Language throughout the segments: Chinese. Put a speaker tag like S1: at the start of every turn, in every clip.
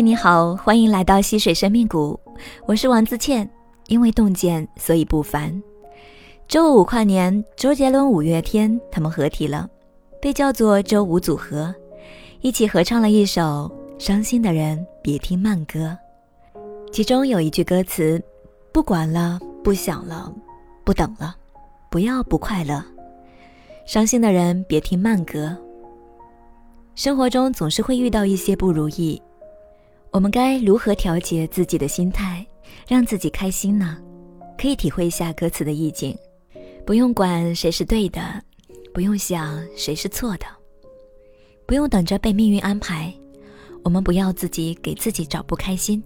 S1: 你好，欢迎来到溪水生命谷，我是王自倩。因为洞见，所以不凡。周五跨年，周杰伦、五月天他们合体了，被叫做周五组合，一起合唱了一首《伤心的人别听慢歌》，其中有一句歌词：“不管了，不想了，不等了，不要不快乐。伤心的人别听慢歌。”生活中总是会遇到一些不如意。我们该如何调节自己的心态，让自己开心呢？可以体会一下歌词的意境，不用管谁是对的，不用想谁是错的，不用等着被命运安排。我们不要自己给自己找不开心。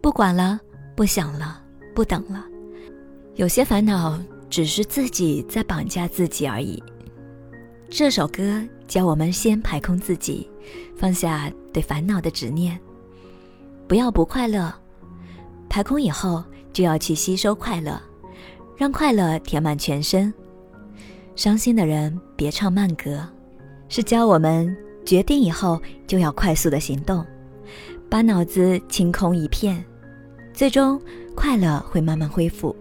S1: 不管了，不想了，不等了。有些烦恼只是自己在绑架自己而已。这首歌教我们先排空自己，放下对烦恼的执念，不要不快乐。排空以后，就要去吸收快乐，让快乐填满全身。伤心的人别唱慢歌，是教我们决定以后就要快速的行动，把脑子清空一片，最终快乐会慢慢恢复。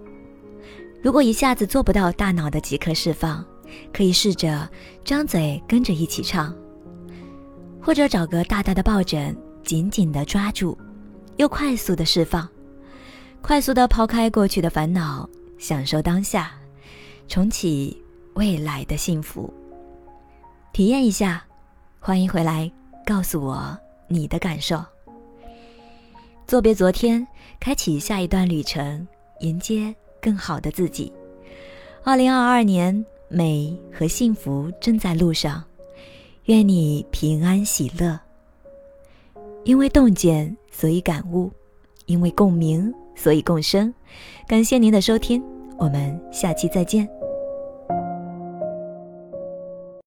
S1: 如果一下子做不到大脑的即刻释放。可以试着张嘴跟着一起唱，或者找个大大的抱枕，紧紧地抓住，又快速的释放，快速的抛开过去的烦恼，享受当下，重启未来的幸福。体验一下，欢迎回来，告诉我你的感受。作别昨天，开启下一段旅程，迎接更好的自己。二零二二年。美和幸福正在路上，愿你平安喜乐。因为洞见，所以感悟；因为共鸣，所以共生。感谢您的收听，我们下期再见。